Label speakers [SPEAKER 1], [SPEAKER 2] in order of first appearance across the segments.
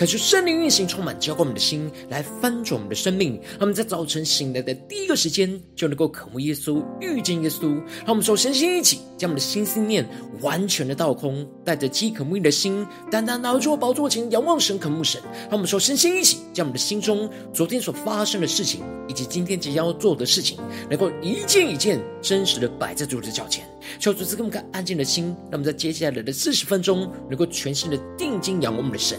[SPEAKER 1] 可是圣灵运行，充满浇灌我们的心，来翻转我们的生命。让我们在早晨醒来的第一个时间，就能够渴慕耶稣，遇见耶稣。让我们首先先一起将我们的心思念完全的倒空，带着饥渴慕义的心，单单来到宝座前仰望神、渴慕神。让我们首先先一起将我们的心中昨天所发生的事情，以及今天即将要做的事情，能够一件一件真实的摆在主的脚前。求主赐给我们个安静的心，让我们在接下来的四十分钟，能够全心的定睛仰望我们的神。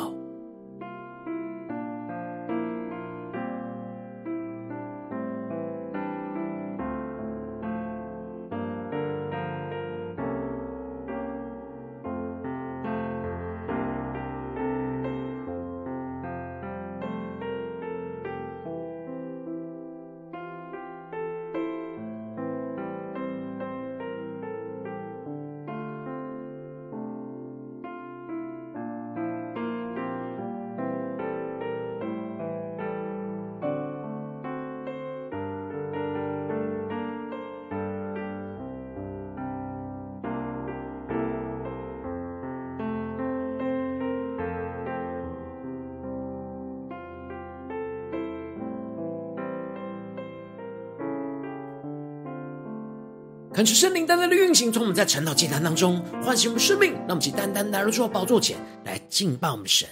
[SPEAKER 1] 感谢圣灵单单的运行，从我们在晨祷祭坛当中唤醒我们生命，让我们起单单来到主的宝座前来敬拜我们神。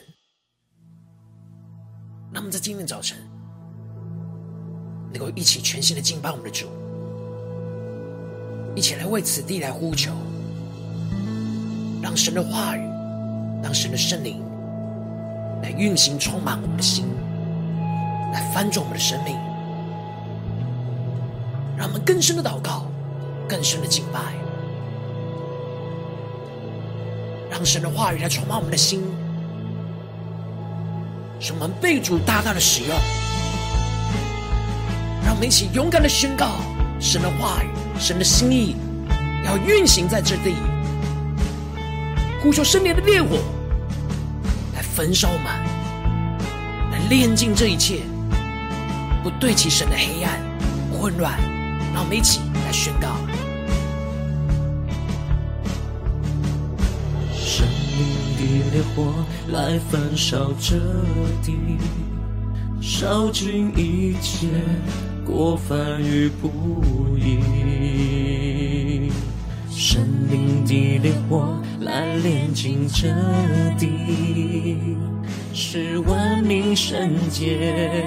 [SPEAKER 1] 那么在今天早晨，能够一起全新的敬拜我们的主，一起来为此地来呼求，让神的话语，让神的圣灵来运行，充满我们的心，来翻转我们的生命，让我们更深的祷告。更深的敬拜，让神的话语来充满我们的心，使我们被主大大的使用。让我们一起勇敢的宣告神的话语，神的心意要运行在这地，呼求圣灵的烈火来焚烧我们，来炼净这一切不对齐神的黑暗、混乱。让我们一起来宣告。
[SPEAKER 2] 烈火来焚烧这地，烧尽一切过犯与不义。生命的烈火来炼净这地，使万民圣洁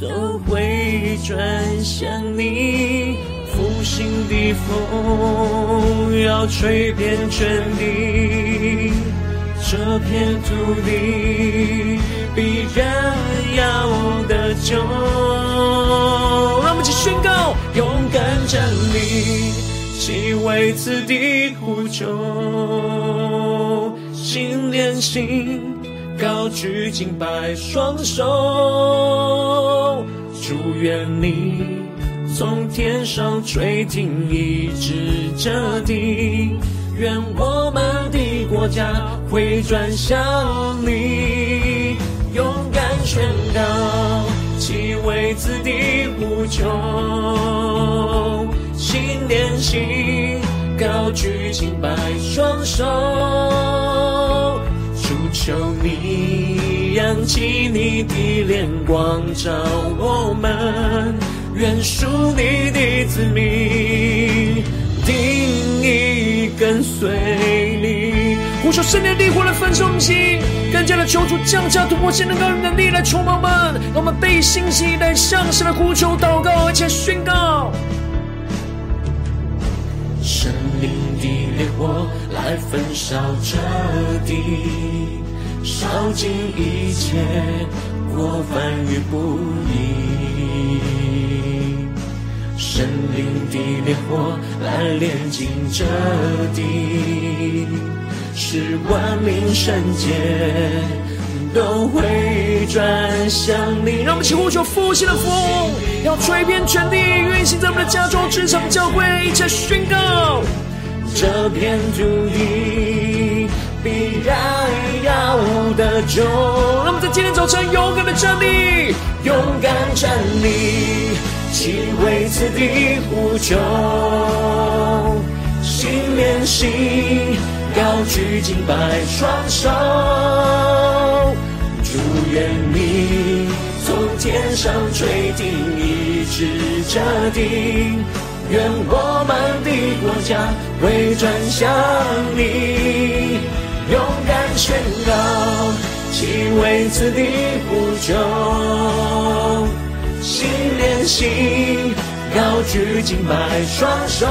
[SPEAKER 2] 都会转向你。复兴的风要吹遍全地。这片土地必然要得救，
[SPEAKER 1] 让我们一起宣告：
[SPEAKER 2] 勇敢站立，齐为此地呼求，心连心，高举敬拜双手，祝愿你从天上垂听，一直这地。愿我们的国家回转向你，勇敢宣告，齐为此地呼求，心连心，高举敬拜双手，主求你扬起你的脸光照我们，愿属你的子民定义。跟随，
[SPEAKER 1] 呼求圣灵的烈火来焚烧我们心，更加的求主降下突破性的高能力来充满我们，让我们被信息来向神的呼求祷告，而且宣告。
[SPEAKER 2] 圣灵的烈火来焚烧这地，烧尽一切过犯与不义。圣灵的烈火来炼净这地，是万民圣洁都会转向你。
[SPEAKER 1] 让我们起呼求复兴的风，要吹遍全地，运行在我们的家中、职场、教会，一起宣告
[SPEAKER 2] 这片土地必然要得救。
[SPEAKER 1] 让我们在今天早晨勇敢的站立，
[SPEAKER 2] 勇敢站立，齐为此地呼求，心连心，高举敬拜双手，祝愿你从天上垂听，一直这地，愿我们的国家回转向你，勇敢宣告，齐为此地呼求，心连心，高举敬拜双手，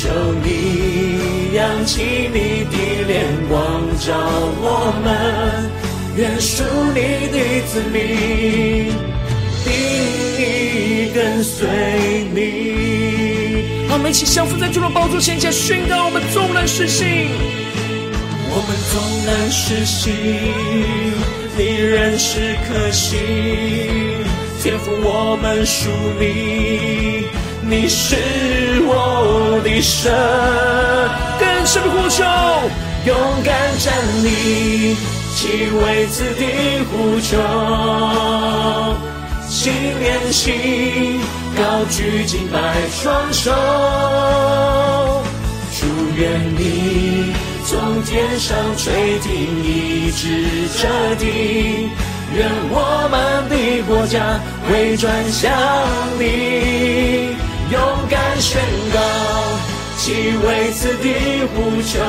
[SPEAKER 2] 求你扬起你的脸光照我们，愿属你的子民定意跟随你。
[SPEAKER 1] 好，我们一起相扶在主的宝座前，前宣告我们纵然失信，
[SPEAKER 2] 我们纵然失信，你仍是可信。天赋，我们属你，你是我的神。
[SPEAKER 1] 更深的呼求，
[SPEAKER 2] 勇敢站立，齐为此地呼求，心连心，高举敬拜双手，祝愿你从天上垂听，医治这地。愿我们的国家回转向你，勇敢宣告，齐为此地呼求，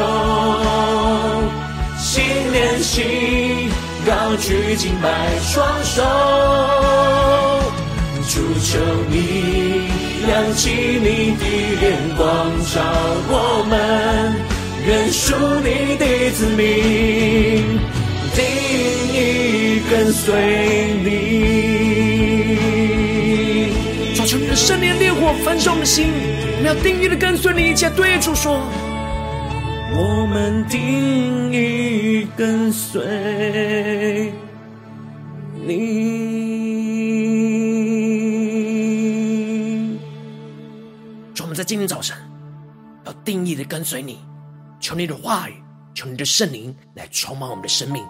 [SPEAKER 2] 心连心，高举敬拜双手，主求你扬起你的脸光照我们，愿属你的子民，定意跟随你，
[SPEAKER 1] 圣灵烈火焚烧我们的心，我们要定义的跟随你，一起对主说：
[SPEAKER 2] 我们定义跟随你。
[SPEAKER 1] 主，我们在今天早晨要定义的跟随你，求你的话语，求你的圣灵来充满我们的生命。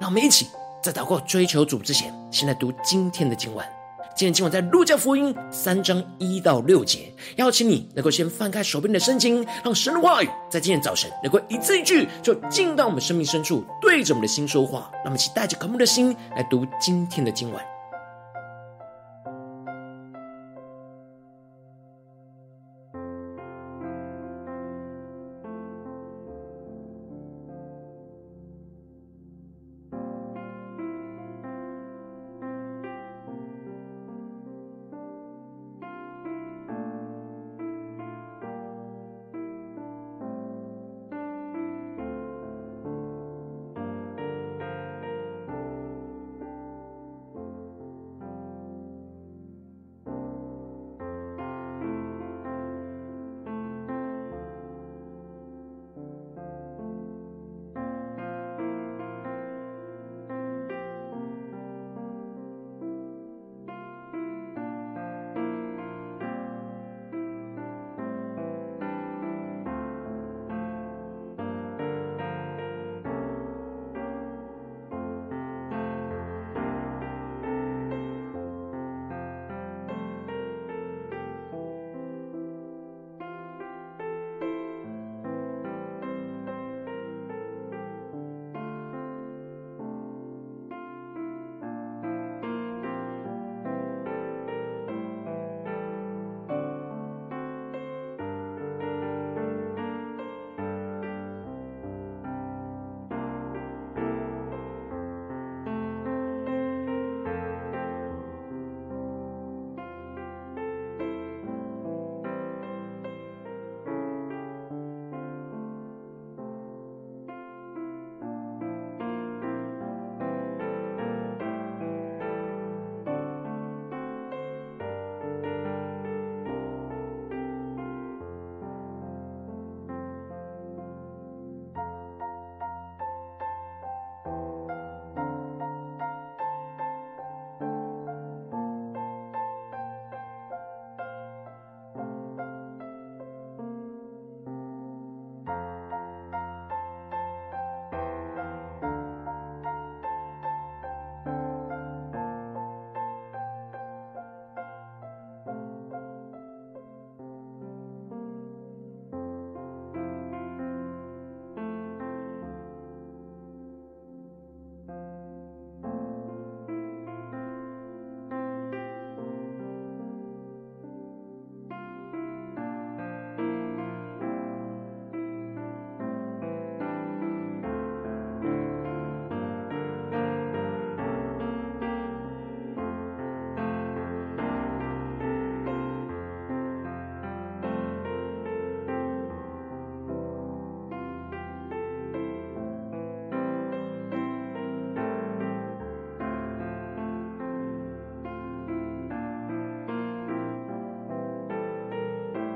[SPEAKER 1] 让我们一起在祷告追求主之前，先来读今天的经文。今天今晚在路加福音三章一到六节。邀请你能够先翻开手边的圣经，让神的话语在今天早晨能够一字一句就进到我们生命深处，对着我们的心说话。让我们一起带着渴慕的心来读今天的经文。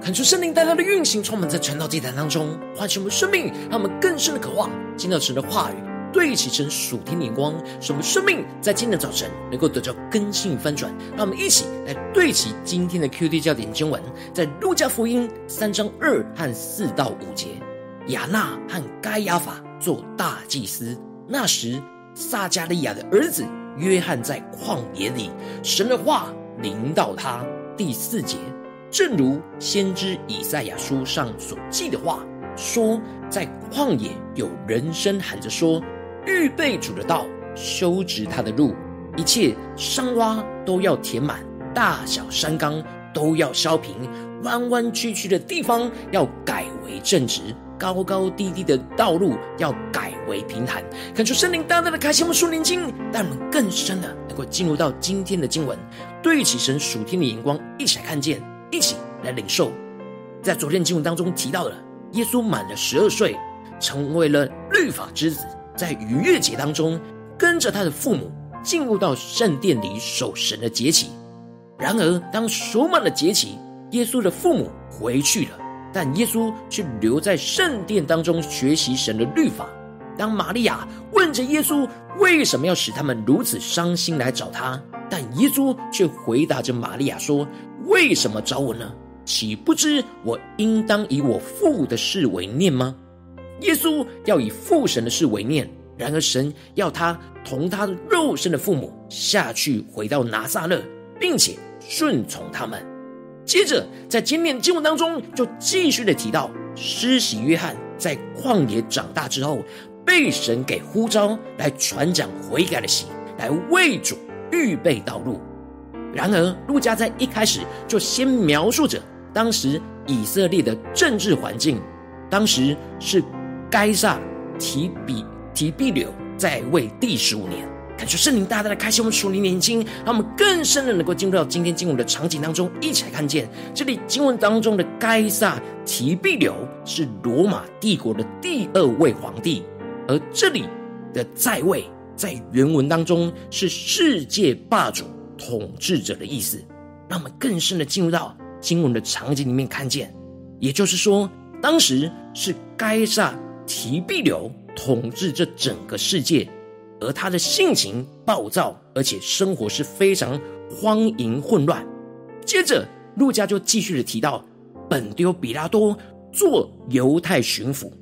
[SPEAKER 1] 喊出圣灵带来的运行，充满在传道祭坛当中，唤醒我们生命，让我们更深的渴望听到神的话语，对齐神属天眼光，使我们生命在今天的早晨能够得到更新与翻转。让我们一起来对齐今天的 QD 焦点经文，在路加福音三章二和四到五节，亚那和该亚法做大祭司。那时，撒迦利亚的儿子约翰在旷野里，神的话临到他。第四节。正如先知以赛亚书上所记的话说，在旷野有人声喊着说：“预备主的道，修直他的路，一切山洼都要填满，大小山冈都要削平，弯弯曲曲的地方要改为正直，高高低低的道路要改为平坦。”看出圣灵大大的开启我们属灵经，让我们更深的能够进入到今天的经文，对齐神属天的眼光，一起来看见。一起来领受，在昨天经文当中提到了，耶稣满了十二岁，成为了律法之子，在逾越节当中，跟着他的父母进入到圣殿里守神的节期。然而，当守满了节期，耶稣的父母回去了，但耶稣却留在圣殿当中学习神的律法。当玛利亚问着耶稣为什么要使他们如此伤心来找他，但耶稣却回答着玛利亚说。为什么找我呢？岂不知我应当以我父的事为念吗？耶稣要以父神的事为念，然而神要他同他肉身的父母下去，回到拿撒勒，并且顺从他们。接着在今天经文当中，就继续的提到，施洗约翰在旷野长大之后，被神给呼召来传讲悔改的喜，来为主预备道路。然而，路加在一开始就先描述着当时以色列的政治环境。当时是该撒提比提比留在位第十五年。感谢圣灵大大的开启我们属灵眼睛，让我们更深的能够进入到今天经文的场景当中，一起来看见这里经文当中的该撒提庇留是罗马帝国的第二位皇帝，而这里的在位在原文当中是世界霸主。统治者的意思，让我们更深的进入到经文的场景里面看见。也就是说，当时是该撒提庇留统治这整个世界，而他的性情暴躁，而且生活是非常荒淫混乱。接着，路加就继续的提到，本丢比拉多做犹太巡抚，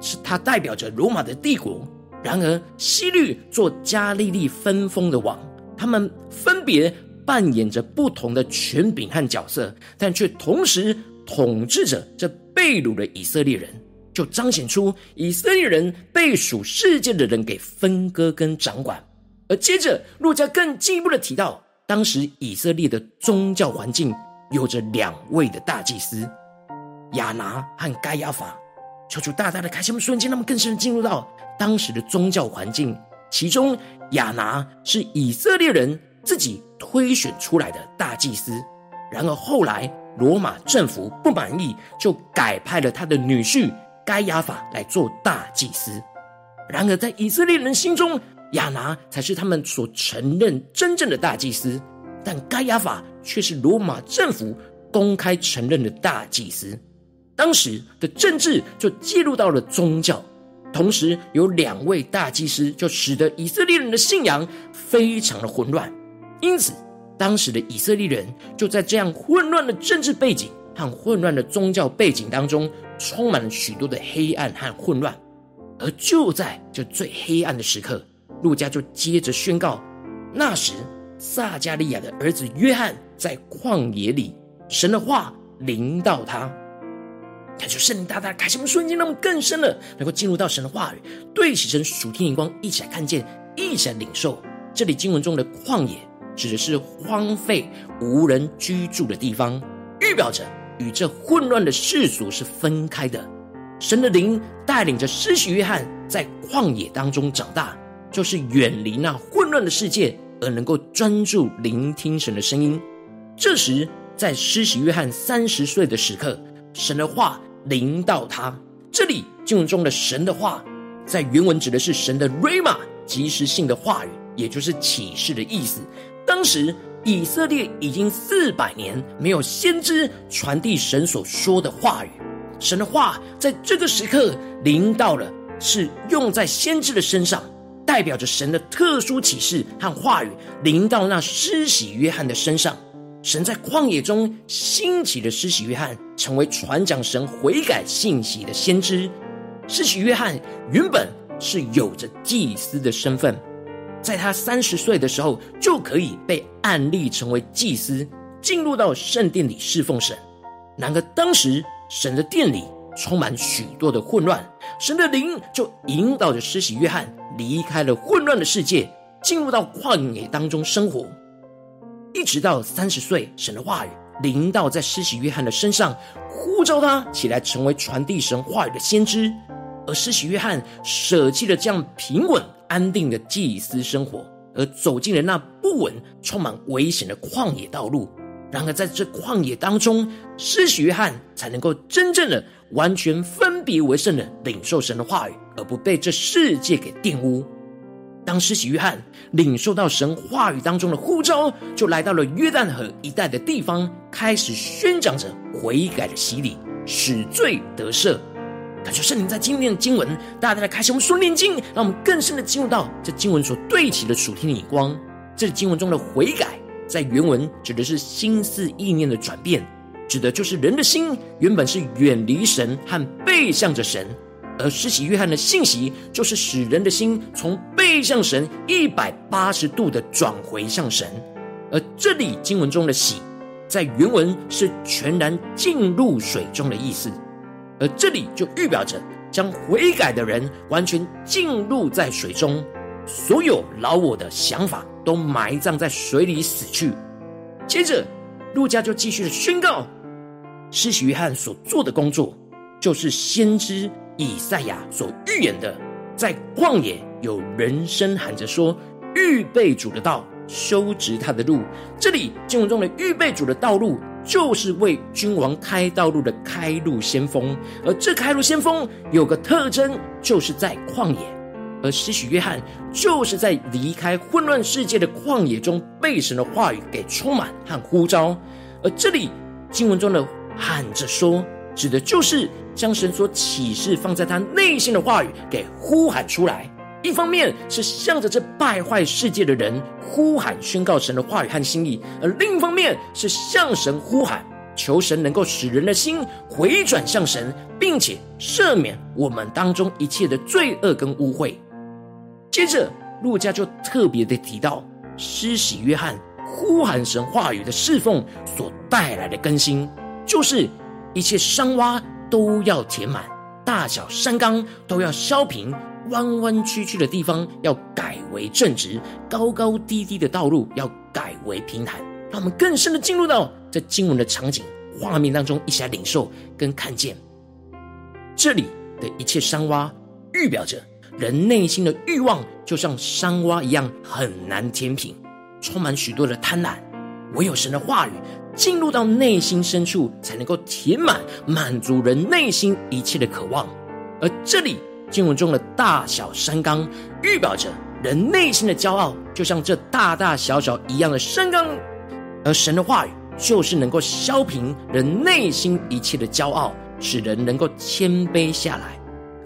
[SPEAKER 1] 是他代表着罗马的帝国；然而，希律做加利利分封的王。他们分别扮演着不同的权柄和角色，但却同时统治着这被掳的以色列人，就彰显出以色列人被属世界的人给分割跟掌管。而接着，路加更进一步的提到，当时以色列的宗教环境有着两位的大祭司亚拿和盖亚法，求主大大的开启我们瞬间，那么更深的进入到当时的宗教环境。其中，亚拿是以色列人自己推选出来的大祭司。然而后来，罗马政府不满意，就改派了他的女婿该亚法来做大祭司。然而，在以色列人心中，亚拿才是他们所承认真正的大祭司，但该亚法却是罗马政府公开承认的大祭司。当时的政治就介入到了宗教。同时有两位大祭司，就使得以色列人的信仰非常的混乱。因此，当时的以色列人就在这样混乱的政治背景和混乱的宗教背景当中，充满了许多的黑暗和混乱。而就在这最黑暗的时刻，路加就接着宣告：那时撒迦利亚的儿子约翰在旷野里，神的话临到他。他就圣灵大大开启我们瞬间，让我们更深了能够进入到神的话语，对起神属天眼光，一起来看见，一起来领受。这里经文中的旷野指的是荒废无人居住的地方，预表着与这混乱的世俗是分开的。神的灵带领着施洗约翰在旷野当中长大，就是远离那混乱的世界，而能够专注聆听神的声音。这时，在施洗约翰三十岁的时刻，神的话。临到他，这里经文中的神的话，在原文指的是神的 Rhema 即时性的话语，也就是启示的意思。当时以色列已经四百年没有先知传递神所说的话语，神的话在这个时刻临到了，是用在先知的身上，代表着神的特殊启示和话语临到那施洗约翰的身上。神在旷野中兴起的施洗约翰，成为传讲神悔改信息的先知。施洗约翰原本是有着祭司的身份。在他三十岁的时候，就可以被按立成为祭司，进入到圣殿里侍奉神。然而，当时神的殿里充满许多的混乱，神的灵就引导着施洗约翰离开了混乱的世界，进入到旷野当中生活。一直到三十岁，神的话语临到在施洗约翰的身上，呼召他起来成为传递神话语的先知。而施洗约翰舍弃了这样平稳安定的祭司生活，而走进了那不稳、充满危险的旷野道路。然而，在这旷野当中，施洗约翰才能够真正的、完全分别为圣的领受神的话语，而不被这世界给玷污。当施洗约翰领受到神话语当中的呼召，就来到了约旦河一带的地方，开始宣讲着悔改的洗礼，使罪得赦。感谢圣灵在今天的经文，大家来开启我们说念经，让我们更深的进入到这经文所对齐的属天的眼光。这经文中的悔改，在原文指的是心思意念的转变，指的就是人的心原本是远离神和背向着神，而施洗约翰的信息就是使人的心从背向神一百八十度的转回向神。而这里经文中的洗，在原文是全然进入水中的意思。而这里就预表着将悔改的人完全浸入在水中，所有老我的想法都埋葬在水里死去。接着，路加就继续的宣告，施洗约翰所做的工作，就是先知以赛亚所预言的，在旷野有人声喊着说：“预备主的道，修直他的路。”这里经文中的预备主的道路。就是为君王开道路的开路先锋，而这开路先锋有个特征，就是在旷野。而施洗约翰就是在离开混乱世界的旷野中，被神的话语给充满和呼召。而这里经文中的喊着说，指的就是将神所启示放在他内心的话语给呼喊出来。一方面是向着这败坏世界的人呼喊宣告神的话语和心意，而另一方面是向神呼喊，求神能够使人的心回转向神，并且赦免我们当中一切的罪恶跟污秽。接着，路加就特别的提到，施洗约翰呼喊神话语的侍奉所带来的更新，就是一切山洼都要填满，大小山冈都要削平。弯弯曲曲的地方要改为正直，高高低低的道路要改为平坦。让我们更深的进入到这经文的场景画面当中，一起来领受跟看见。这里的一切山洼，预表着人内心的欲望，就像山洼一样很难填平，充满许多的贪婪。唯有神的话语进入到内心深处，才能够填满满足人内心一切的渴望。而这里。经文中的大小山冈，预表着人内心的骄傲，就像这大大小小一样的山冈。而神的话语，就是能够削平人内心一切的骄傲，使人能够谦卑下来。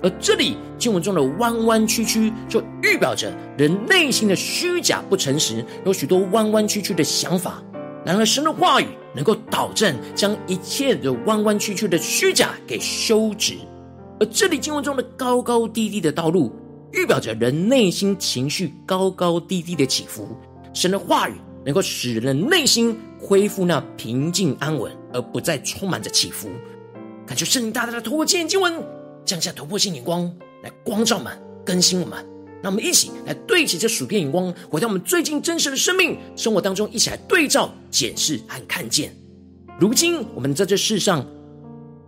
[SPEAKER 1] 而这里经文中的弯弯曲曲，就预表着人内心的虚假不诚实，有许多弯弯曲曲的想法。然而神的话语能够导正，将一切的弯弯曲曲的虚假给修直。而这里经文中的高高低低的道路，预表着人内心情绪高高低低的起伏。神的话语能够使人内心恢复那平静安稳，而不再充满着起伏。感谢圣灵大大的透过今天经文，降下突破性眼光来光照我们、更新我们。让我们一起来对齐这属天眼光，回到我们最近真实的生命生活当中，一起来对照、检视和看见。如今我们在这世上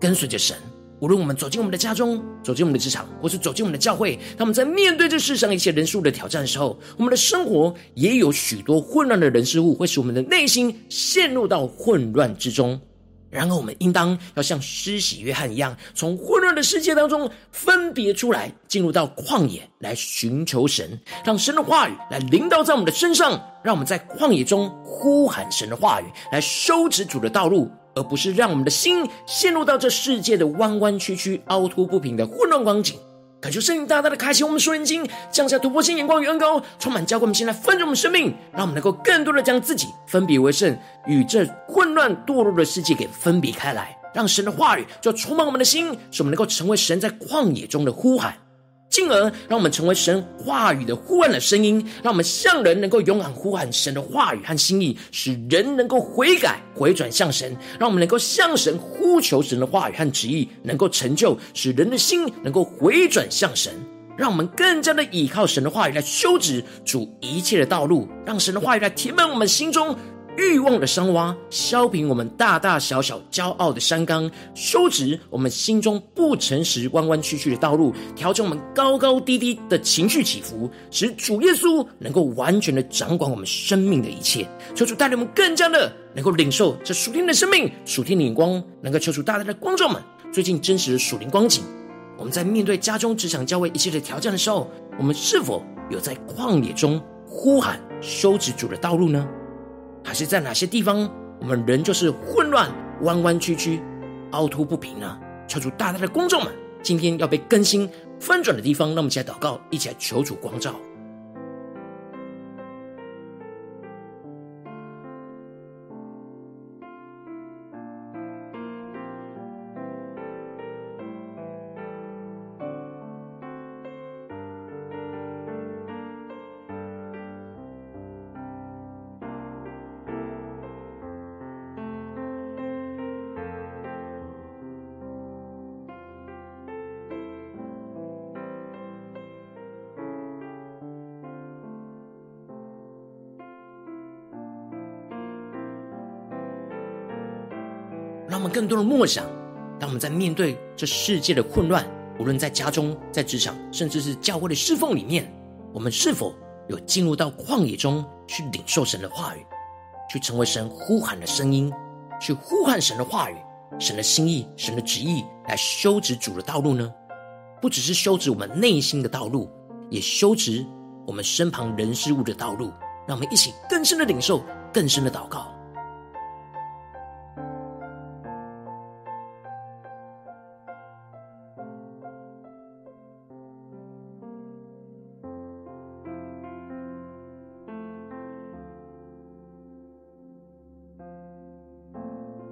[SPEAKER 1] 跟随着神。无论我们走进我们的家中，走进我们的职场，或是走进我们的教会，当我们在面对这世上一些人数的挑战的时候，我们的生活也有许多混乱的人事物，会使我们的内心陷入到混乱之中。然而，我们应当要像施洗约翰一样，从混乱的世界当中分别出来，进入到旷野来寻求神，让神的话语来临到在我们的身上，让我们在旷野中呼喊神的话语，来收止主的道路，而不是让我们的心陷入到这世界的弯弯曲曲、凹凸不平的混乱光景。感谢圣灵大大的开启我们属灵经，降下突破性眼光与恩膏，充满浇灌我们心来分盛我们生命，让我们能够更多的将自己分别为圣，与这混乱堕落的世界给分别开来，让神的话语就充满我们的心，使我们能够成为神在旷野中的呼喊。进而让我们成为神话语的呼唤的声音，让我们向人能够勇敢呼喊神的话语和心意，使人能够悔改回转向神。让我们能够向神呼求神的话语和旨意，能够成就，使人的心能够回转向神。让我们更加的依靠神的话语来修直主一切的道路，让神的话语来填满我们心中。欲望的伤洼，削平我们大大小小骄傲的山冈，修直我们心中不诚实、弯弯曲曲的道路，调整我们高高低低的情绪起伏，使主耶稣能够完全的掌管我们生命的一切。求主带领我们更加的能够领受这属天的生命、属天的眼光，能够求主大大的光照们最近真实的属灵光景。我们在面对家中、职场、教会一切的挑战的时候，我们是否有在旷野中呼喊修直主的道路呢？还是在哪些地方，我们人就是混乱、弯弯曲曲、凹凸不平呢？求主大大的公众们，今天要被更新翻转的地方，让我们一起来祷告，一起来求主光照。更多的默想，当我们在面对这世界的混乱，无论在家中、在职场，甚至是教会的侍奉里面，我们是否有进入到旷野中去领受神的话语，去成为神呼喊的声音，去呼喊神的话语、神的心意、神的旨意，来修直主的道路呢？不只是修直我们内心的道路，也修直我们身旁人事物的道路。让我们一起更深的领受，更深的祷告。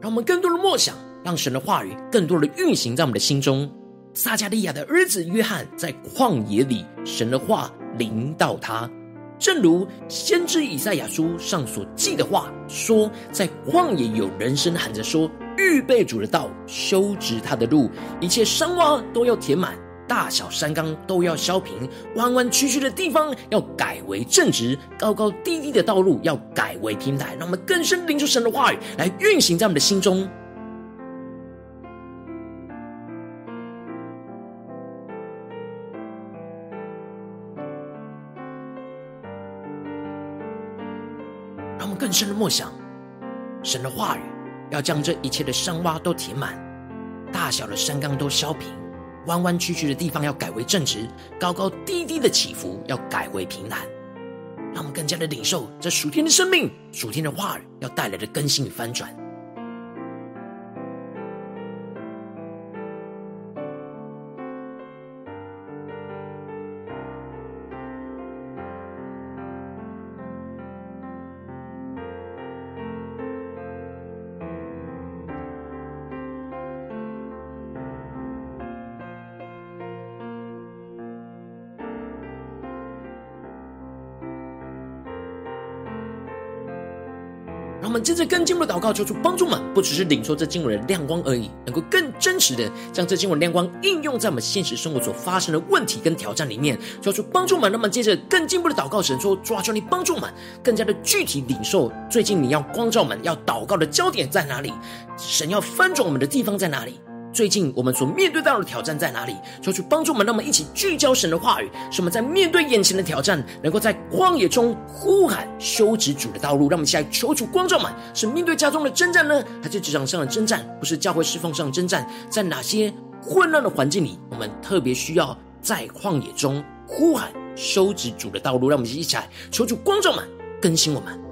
[SPEAKER 1] 让我们更多的默想，让神的话语更多的运行在我们的心中。撒迦利亚的儿子约翰在旷野里，神的话临到他，正如先知以赛亚书上所记的话说：“在旷野有人声喊着说，预备主的道，修直他的路，一切山洼都要填满。”大小山冈都要削平，弯弯曲曲的地方要改为正直，高高低低的道路要改为平坦。让我们更深领受神的话语来运行在我们的心中。让我们更深的默想神的话语，要将这一切的山洼都填满，大小的山冈都削平。弯弯曲曲的地方要改为正直，高高低低的起伏要改为平坦，让我们更加的领受这属天的生命、属天的话语要带来的更新与翻转。接着更进一步的祷告，求主帮助们，不只是领受这经文的亮光而已，能够更真实的将这经文亮光应用在我们现实生活所发生的问题跟挑战里面。求主帮助们，那么接着更进一步的祷告，神说：抓住，你帮助们，更加的具体领受最近你要光照们要祷告的焦点在哪里？神要翻转我们的地方在哪里？最近我们所面对到的挑战在哪里？求主帮助我们，让我们一起聚焦神的话语，使我们在面对眼前的挑战，能够在旷野中呼喊修直主的道路。让我们一起来求主光照们，是面对家中的征战呢，还是职场上的征战？不是教会侍奉上的征战？在哪些混乱的环境里，我们特别需要在旷野中呼喊修直主的道路？让我们一起来求主光照们，更新我们。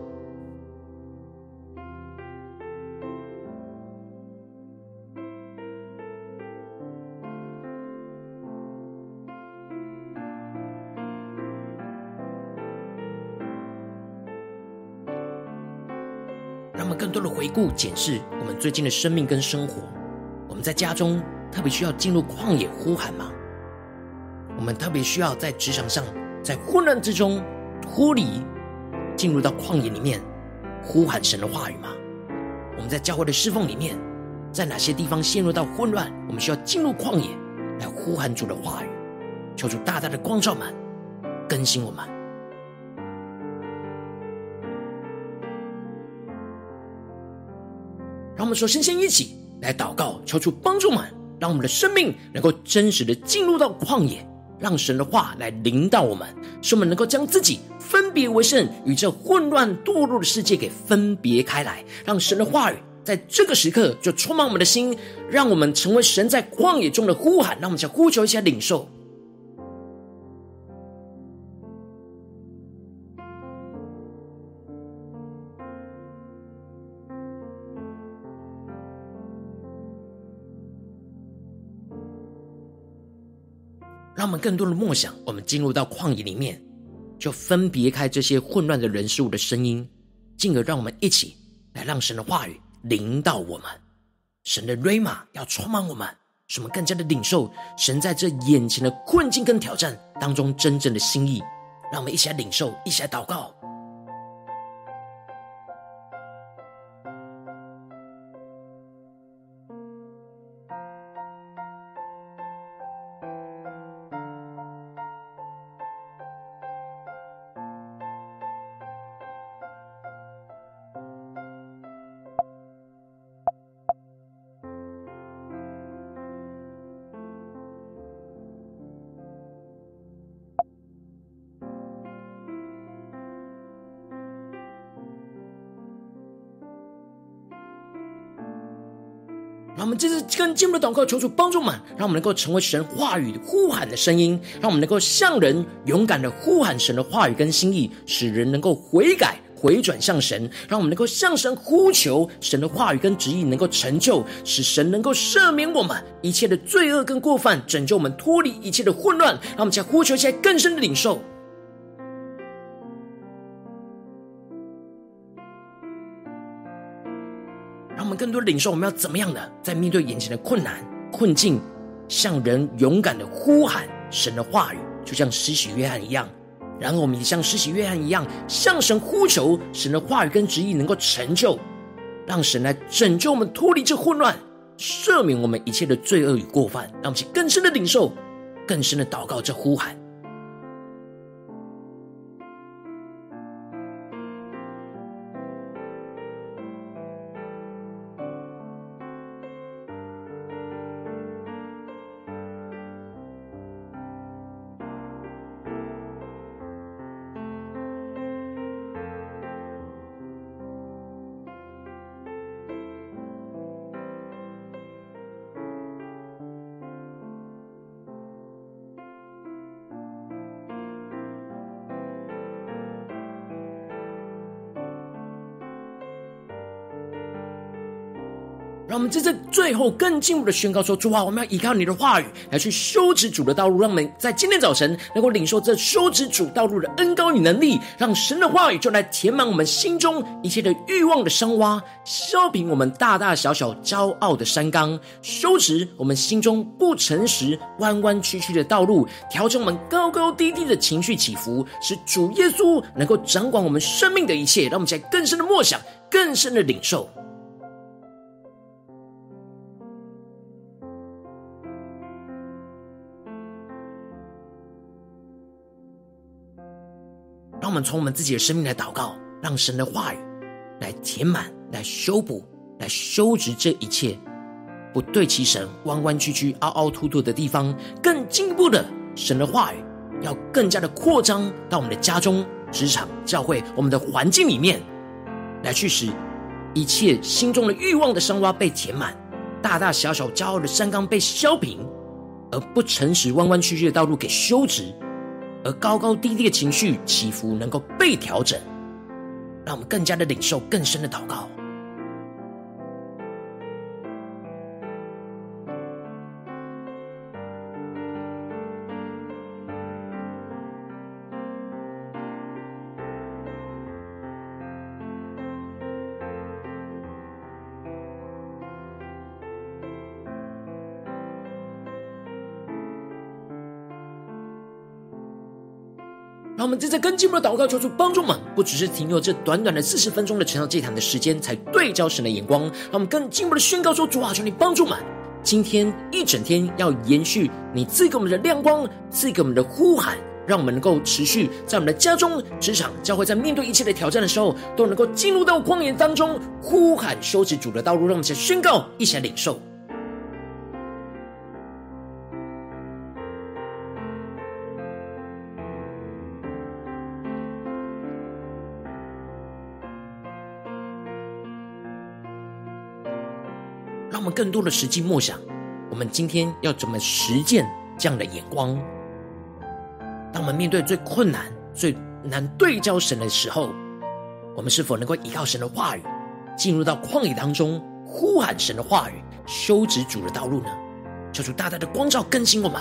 [SPEAKER 1] 回顾检视我们最近的生命跟生活。我们在家中特别需要进入旷野呼喊吗？我们特别需要在职场上，在混乱之中脱离，进入到旷野里面呼喊神的话语吗？我们在教会的侍奉里面，在哪些地方陷入到混乱？我们需要进入旷野来呼喊主的话语，求主大大的光照们，更新我们。让我们说先先一起来祷告，求主帮助我们，让我们的生命能够真实的进入到旷野，让神的话来领导我们，使我们能够将自己分别为圣，与这混乱堕落的世界给分别开来，让神的话语在这个时刻就充满我们的心，让我们成为神在旷野中的呼喊，让我们想呼求一下领受。他们更多的梦想，我们进入到旷野里面，就分别开这些混乱的人事物的声音，进而让我们一起来让神的话语领到我们。神的瑞玛要充满我们，使我们更加的领受神在这眼前的困境跟挑战当中真正的心意。让我们一起来领受，一起来祷告。我们这次更进一步的祷告，求主帮助我们，让我们能够成为神话语呼喊的声音，让我们能够向人勇敢的呼喊神的话语跟心意，使人能够悔改回转向神，让我们能够向神呼求神的话语跟旨意能够成就，使神能够赦免我们一切的罪恶跟过犯，拯救我们脱离一切的混乱。让我们再呼求起来更深的领受。多领受，我们要怎么样的在面对眼前的困难困境，向人勇敢的呼喊神的话语，就像施洗约翰一样。然后我们也像施洗约翰一样，向神呼求神的话语跟旨意能够成就，让神来拯救我们脱离这混乱，赦免我们一切的罪恶与过犯，让我们更深的领受，更深的祷告这呼喊。我们在这最后更进一步的宣告说：主啊，我们要依靠你的话语来去修直主的道路。让我们在今天早晨能够领受这修直主道路的恩膏与能力，让神的话语就来填满我们心中一切的欲望的伤洼，削平我们大大小小骄傲的山冈，修直我们心中不诚实弯弯曲曲的道路，调整我们高高低低的情绪起伏，使主耶稣能够掌管我们生命的一切。让我们在更深的默想，更深的领受。我们从我们自己的生命来祷告，让神的话语来填满、来修补、来修直这一切不对齐神、弯弯曲曲、凹凹凸凸的地方。更进一步的，神的话语要更加的扩张到我们的家中、职场、教会、我们的环境里面，来去使一切心中的欲望的山洼被填满，大大小小骄傲的山冈被削平，而不诚实、弯弯曲曲的道路给修直，而高高低低的情绪起伏能够被调整。让我们更加的领受更深的祷告。正在跟进我们的祷告，求主帮助我们，不只是停留这短短的四十分钟的晨祷祭坛的时间，才对焦神的眼光。让我们更进一步的宣告说：主啊，求你帮助我们，今天一整天要延续你赐给我们的亮光，赐给我们的呼喊，让我们能够持续在我们的家中、职场、教会，在面对一切的挑战的时候，都能够进入到旷野当中，呼喊修直主的道路。让我们一起宣告，一起来领受。更多的实际梦想，我们今天要怎么实践这样的眼光？当我们面对最困难、最难对焦神的时候，我们是否能够依靠神的话语，进入到旷野当中，呼喊神的话语，修直主的道路呢？求主大大的光照更新我们。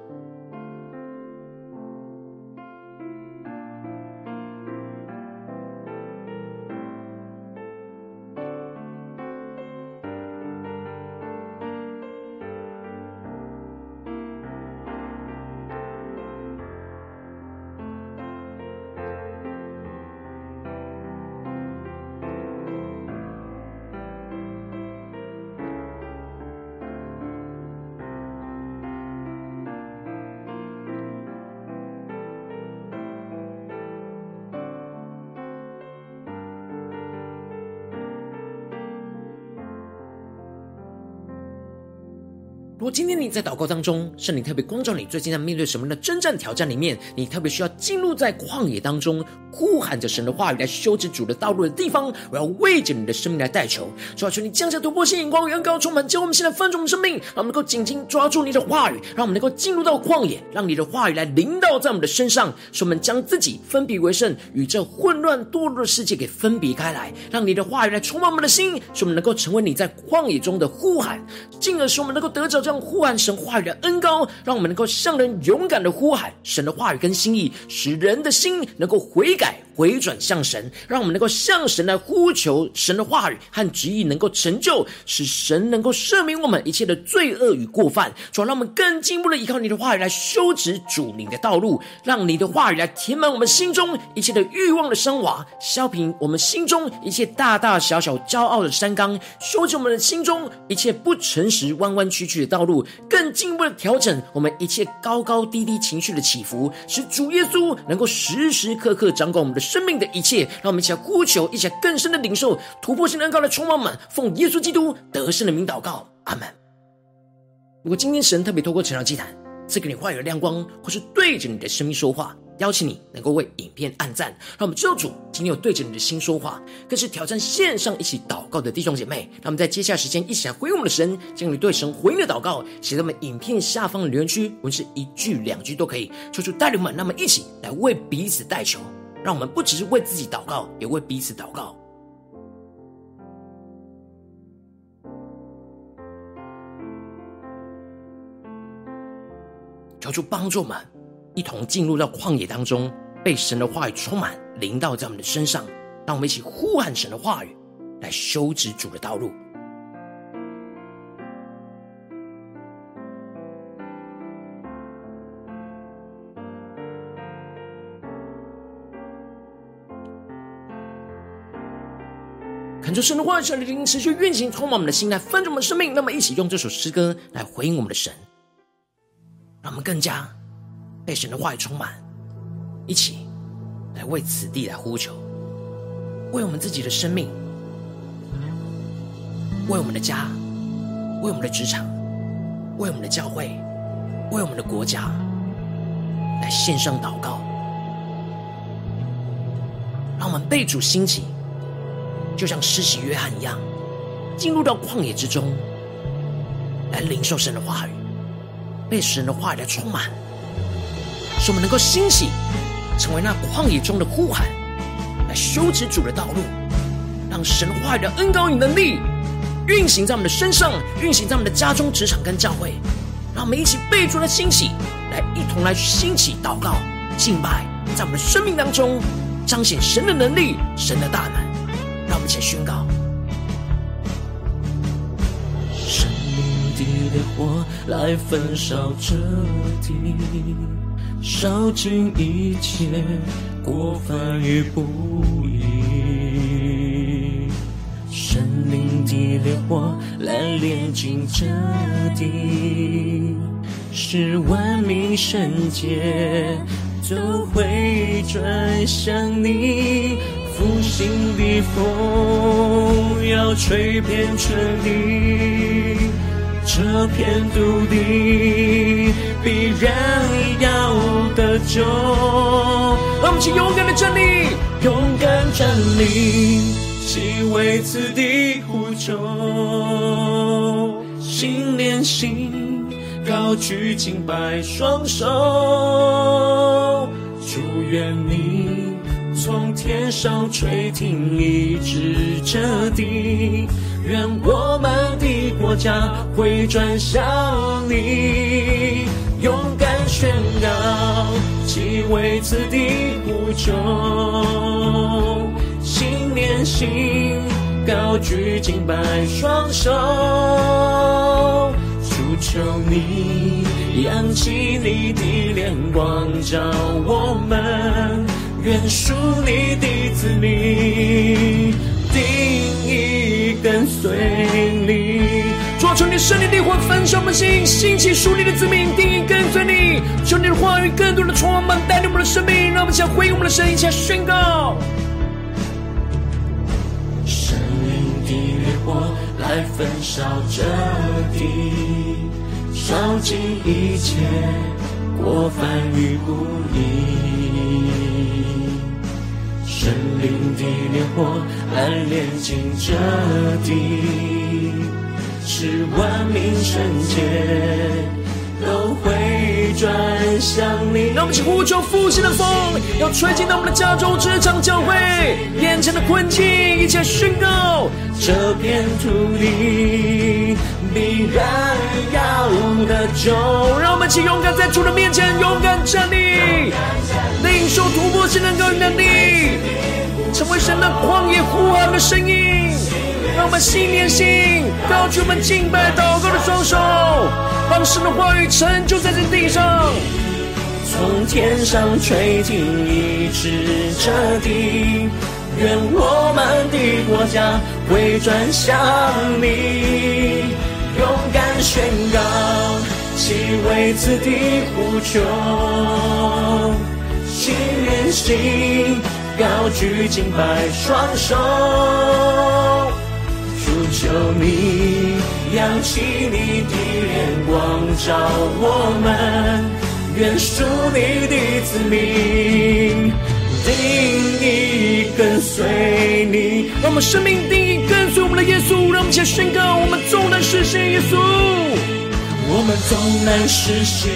[SPEAKER 1] 今天你在祷告当中，圣灵特别光照你，最近在面对什么的征战挑战里面，你特别需要进入在旷野当中，呼喊着神的话语来修直主的道路的地方，我要为着你的生命来代求，主要求你降下突破性眼光，远高充满，将我们现在翻转我们生命，让我们能够紧紧抓住你的话语，让我们能够进入到旷野，让你的话语来临到在我们的身上，使我们将自己分别为圣，与这混乱堕落的世界给分别开来，让你的话语来充满我们的心，使我们能够成为你在旷野中的呼喊，进而使我们能够得着这。样呼喊神话语的恩膏，让我们能够向人勇敢的呼喊神的话语跟心意，使人的心能够悔改。回转向神，让我们能够向神来呼求神的话语和旨意能够成就，使神能够赦免我们一切的罪恶与过犯。从而，让我们更进一步的依靠你的话语来修直主你的道路，让你的话语来填满我们心中一切的欲望的升华，削平我们心中一切大大小小骄傲的山冈，修直我们的心中一切不诚实弯弯曲曲的道路，更进一步的调整我们一切高高低低情绪的起伏，使主耶稣能够时时刻刻掌管我们的。生命的一切，让我们一起来呼求，一起来更深的领受突破性的恩膏的充满满，奉耶稣基督得胜的名祷告，阿门。如果今天神特别透过成长祭坛赐给你话语的亮光，或是对着你的生命说话，邀请你能够为影片按赞，让我们知道主今天有对着你的心说话，更是挑战线上一起祷告的弟兄姐妹。让我们在接下来时间一起来回应我们的神，将你对神回应的祷告写在我们影片下方的留言区，文字一句两句都可以，求主带领我们，让我们一起来为彼此代求。让我们不只是为自己祷告，也为彼此祷告。求主帮助我们，一同进入到旷野当中，被神的话语充满，临到在我们的身上。让我们一起呼喊神的话语，来修直主的道路。恳求神的话语，神的灵持续运行，充满我们的心，来分足我们生命。那么，一起用这首诗歌来回应我们的神，让我们更加。被神的话语充满，一起来为此地来呼求，为我们自己的生命，为我们的家，为我们的职场，为我们的教会，为我们的国家，来献上祷告。让我们被主兴起，就像施洗约翰一样，进入到旷野之中，来领受神的话语，被神的话语来充满，使我们能够兴起，成为那旷野中的呼喊，来修直主的道路，让神话语的恩膏与能力运行在我们的身上，运行在我们的家中、职场跟教会，让我们一起被主的兴起，来一同来兴起祷告、敬拜，在我们的生命当中。彰显神的能力，神的大能，让我们一起宣告：
[SPEAKER 2] 生命的烈火来焚烧这地，烧尽一切过犯与不义。生命的烈火来炼尽这地，使万民圣洁。都会转向你，复兴的风要吹遍全地，这片土地必然要得救。
[SPEAKER 1] 让我们一起勇敢的站立，
[SPEAKER 2] 勇敢站立，齐为此地呼求，心连心。高举敬拜双手，祝愿你从天上垂听，医治这地，愿我们的国家回转向你，勇敢宣告，齐为此地呼求，心连心，高举敬拜双手。求你扬起你的脸光照我们，愿属你的子民定意跟随你。
[SPEAKER 1] 主啊，求你圣灵的火焚烧我们心，兴起属你的子民定意跟随你。求你的话语更多的充满带领我们的生命，让我们想回应我们的神，一起来宣告。
[SPEAKER 2] 生命的烈火来焚烧这地。烧尽一切过犯与不义，生命的烈火来炼净这地，是万民圣洁。都会转向你。
[SPEAKER 1] 让我们一起呼求复兴的风，要吹进到我们的家中、职场、教会，眼前的困境一切宣告。
[SPEAKER 2] 这片土地必然要得救。
[SPEAKER 1] 让我们一起勇敢在主的面前勇敢站立，领受突破性能够与能力，成为神的旷野呼喊的声音。让我们心连心，高举我们敬拜祷告的双手，让神的话语成就在这地上。
[SPEAKER 2] 从天上垂听，医治这地，愿我们的国家回转向你，勇敢宣告，齐为此地无穷，心连心，高举敬拜双手。求你扬起你的脸光照我们，愿属你的子民定意跟随你。
[SPEAKER 1] 让我们生命定意跟随我们的耶稣，让我们一起宣告：我们纵然实现耶稣，
[SPEAKER 2] 我们纵然实现，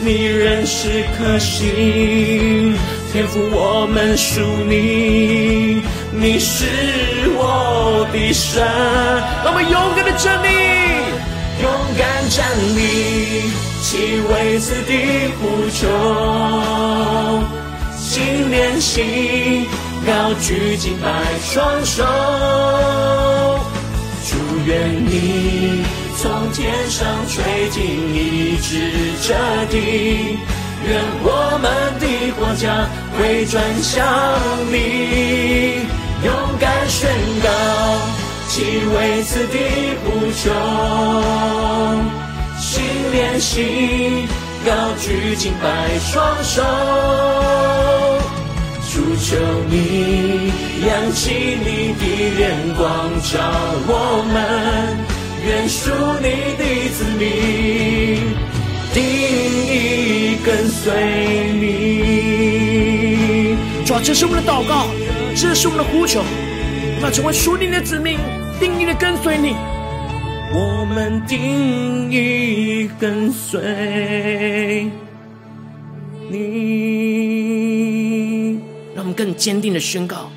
[SPEAKER 2] 你仍是可信。天赋，我们属你，你是。我的神，
[SPEAKER 1] 让我们勇敢的站立，
[SPEAKER 2] 勇敢站立，齐为此地呼求，心连心，高举敬拜双手，祝愿你从天上垂听，医治这地，愿我们的国家回转向你。勇敢宣告，既为此地无穷，心连心，高举敬拜双手，主求你扬起你的脸光照我们，愿属你的子民，定意跟随你。
[SPEAKER 1] 主啊，这是我们的祷告，这是我们的呼求，那成为属你的子民，定意的跟随你。
[SPEAKER 2] 我们定义跟随你，
[SPEAKER 1] 让我们更坚定的宣告：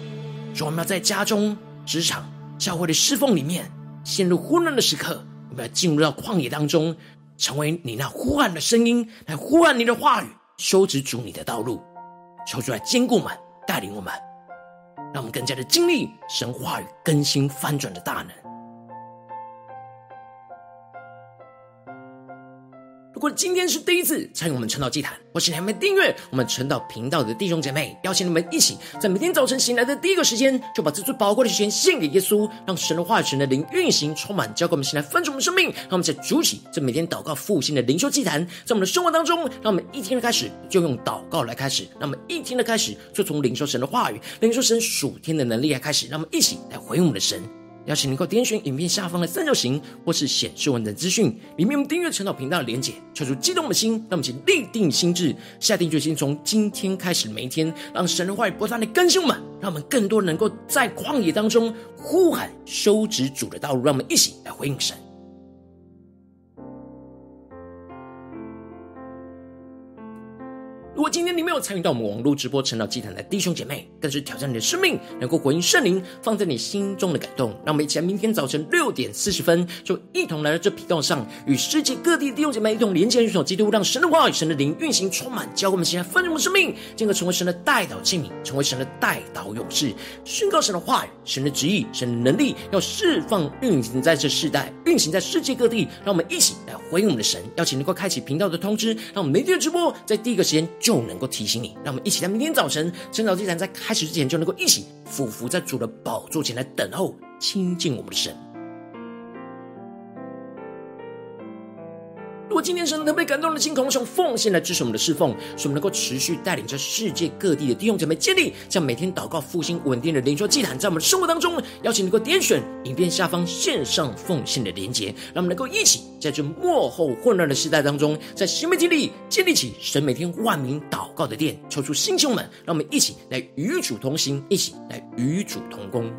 [SPEAKER 1] 说我们要在家中、职场、教会的侍奉里面，陷入混乱的时刻，我们要进入到旷野当中，成为你那呼喊的声音，来呼喊你的话语，修直主你的道路，求主来坚固我们，带领我们，让我们更加的经历神话语更新翻转的大能。如果今天是第一次参与我们晨祷祭坛，或是你还没订阅我们晨祷频道的弟兄姐妹，邀请你们一起在每天早晨醒来的第一个时间，就把这最宝贵的时间献给耶稣，让神的话语、神的灵运行充满，交给我们醒来分盛我们生命。让我们在主起这每天祷告复兴的灵修祭坛，在我们的生活当中，让我们一天的开始就用祷告来开始，让我们一天的开始就从领受神的话语、领受神属天的能力来开始，让我们一起来回应我们的神。邀请你能够点选影片下方的三角形，或是显示文的资讯，里面我们订阅晨祷频道的连结，敲出激动的心，让我们请立定心智，下定决心，从今天开始每一天，让神的话语不断的更新我们，让我们更多能够在旷野当中呼喊修直主的道路，让我们一起来回应神。如果今今天你没有参与到我们网络直播晨祷祭坛的弟兄姐妹，更是挑战你的生命，能够回应圣灵放在你心中的感动。让我们一起来，明天早晨六点四十分，就一同来到这频道上，与世界各地的弟兄姐妹一同连接、运手基督，让神的话语、神的灵运行充满，教我们现在丰盛的生命，进而成为神的代祷器皿，成为神的代祷勇士，宣告神的话语、神的旨意、神的能力，要释放运行在这世代，运行在世界各地。让我们一起来回应我们的神，邀请能够开启频道的通知，让我们每天的直播在第一个时间。就能能够提醒你，让我们一起在明天早晨晨祷祭坛在开始之前，就能够一起俯伏在主的宝座前来等候亲近我们的神。如果今天神能被感动的心，同时用奉献来支持我们的侍奉，使我们能够持续带领着世界各地的弟兄姐妹建立这样每天祷告复兴稳定的灵修祭坛，在我们的生活当中，邀请能够点选影片下方线上奉献的连结，让我们能够一起在这幕后混乱的时代当中，在新媒体里建立起神每天万名祷告的殿，抽出弟兄们，让我们一起来与主同行，一起来与主同工。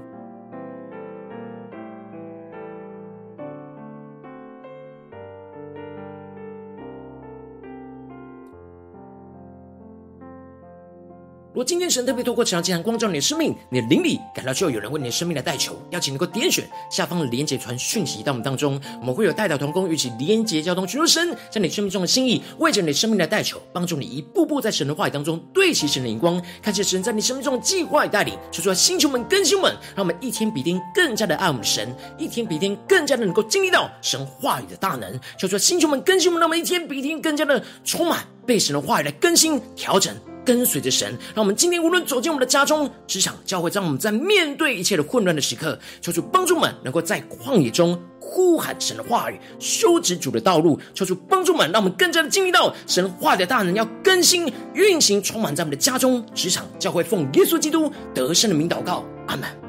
[SPEAKER 1] 如果今天神特别透过这样这样光照你的生命，你的灵里感到就有人为你的生命来代求，邀请能够点选下方的连结传讯息到我们当中，我们会有代祷同工与其连结交通，寻求神在你生命中的心意，为着你生命来代求，帮助你一步步在神的话语当中对齐神的荧光，看见神在你生命中的计划与带领，求主来星球们更新们，让我们一天比一天更加的爱我们神，一天比一天更加的能够经历到神话语的大能，求主来星球们更新们，让我们一天比一天更加的充满被神的话语来更新调整。跟随着神，让我们今天无论走进我们的家中、职场、教会，让我们在面对一切的混乱的时刻，求主帮助们能够在旷野中呼喊神的话语，修直主的道路。求主帮助们，让我们更加的经历到神话的大能，要更新运行，充满在我们的家中、职场、教会，奉耶稣基督得胜的名祷告，阿门。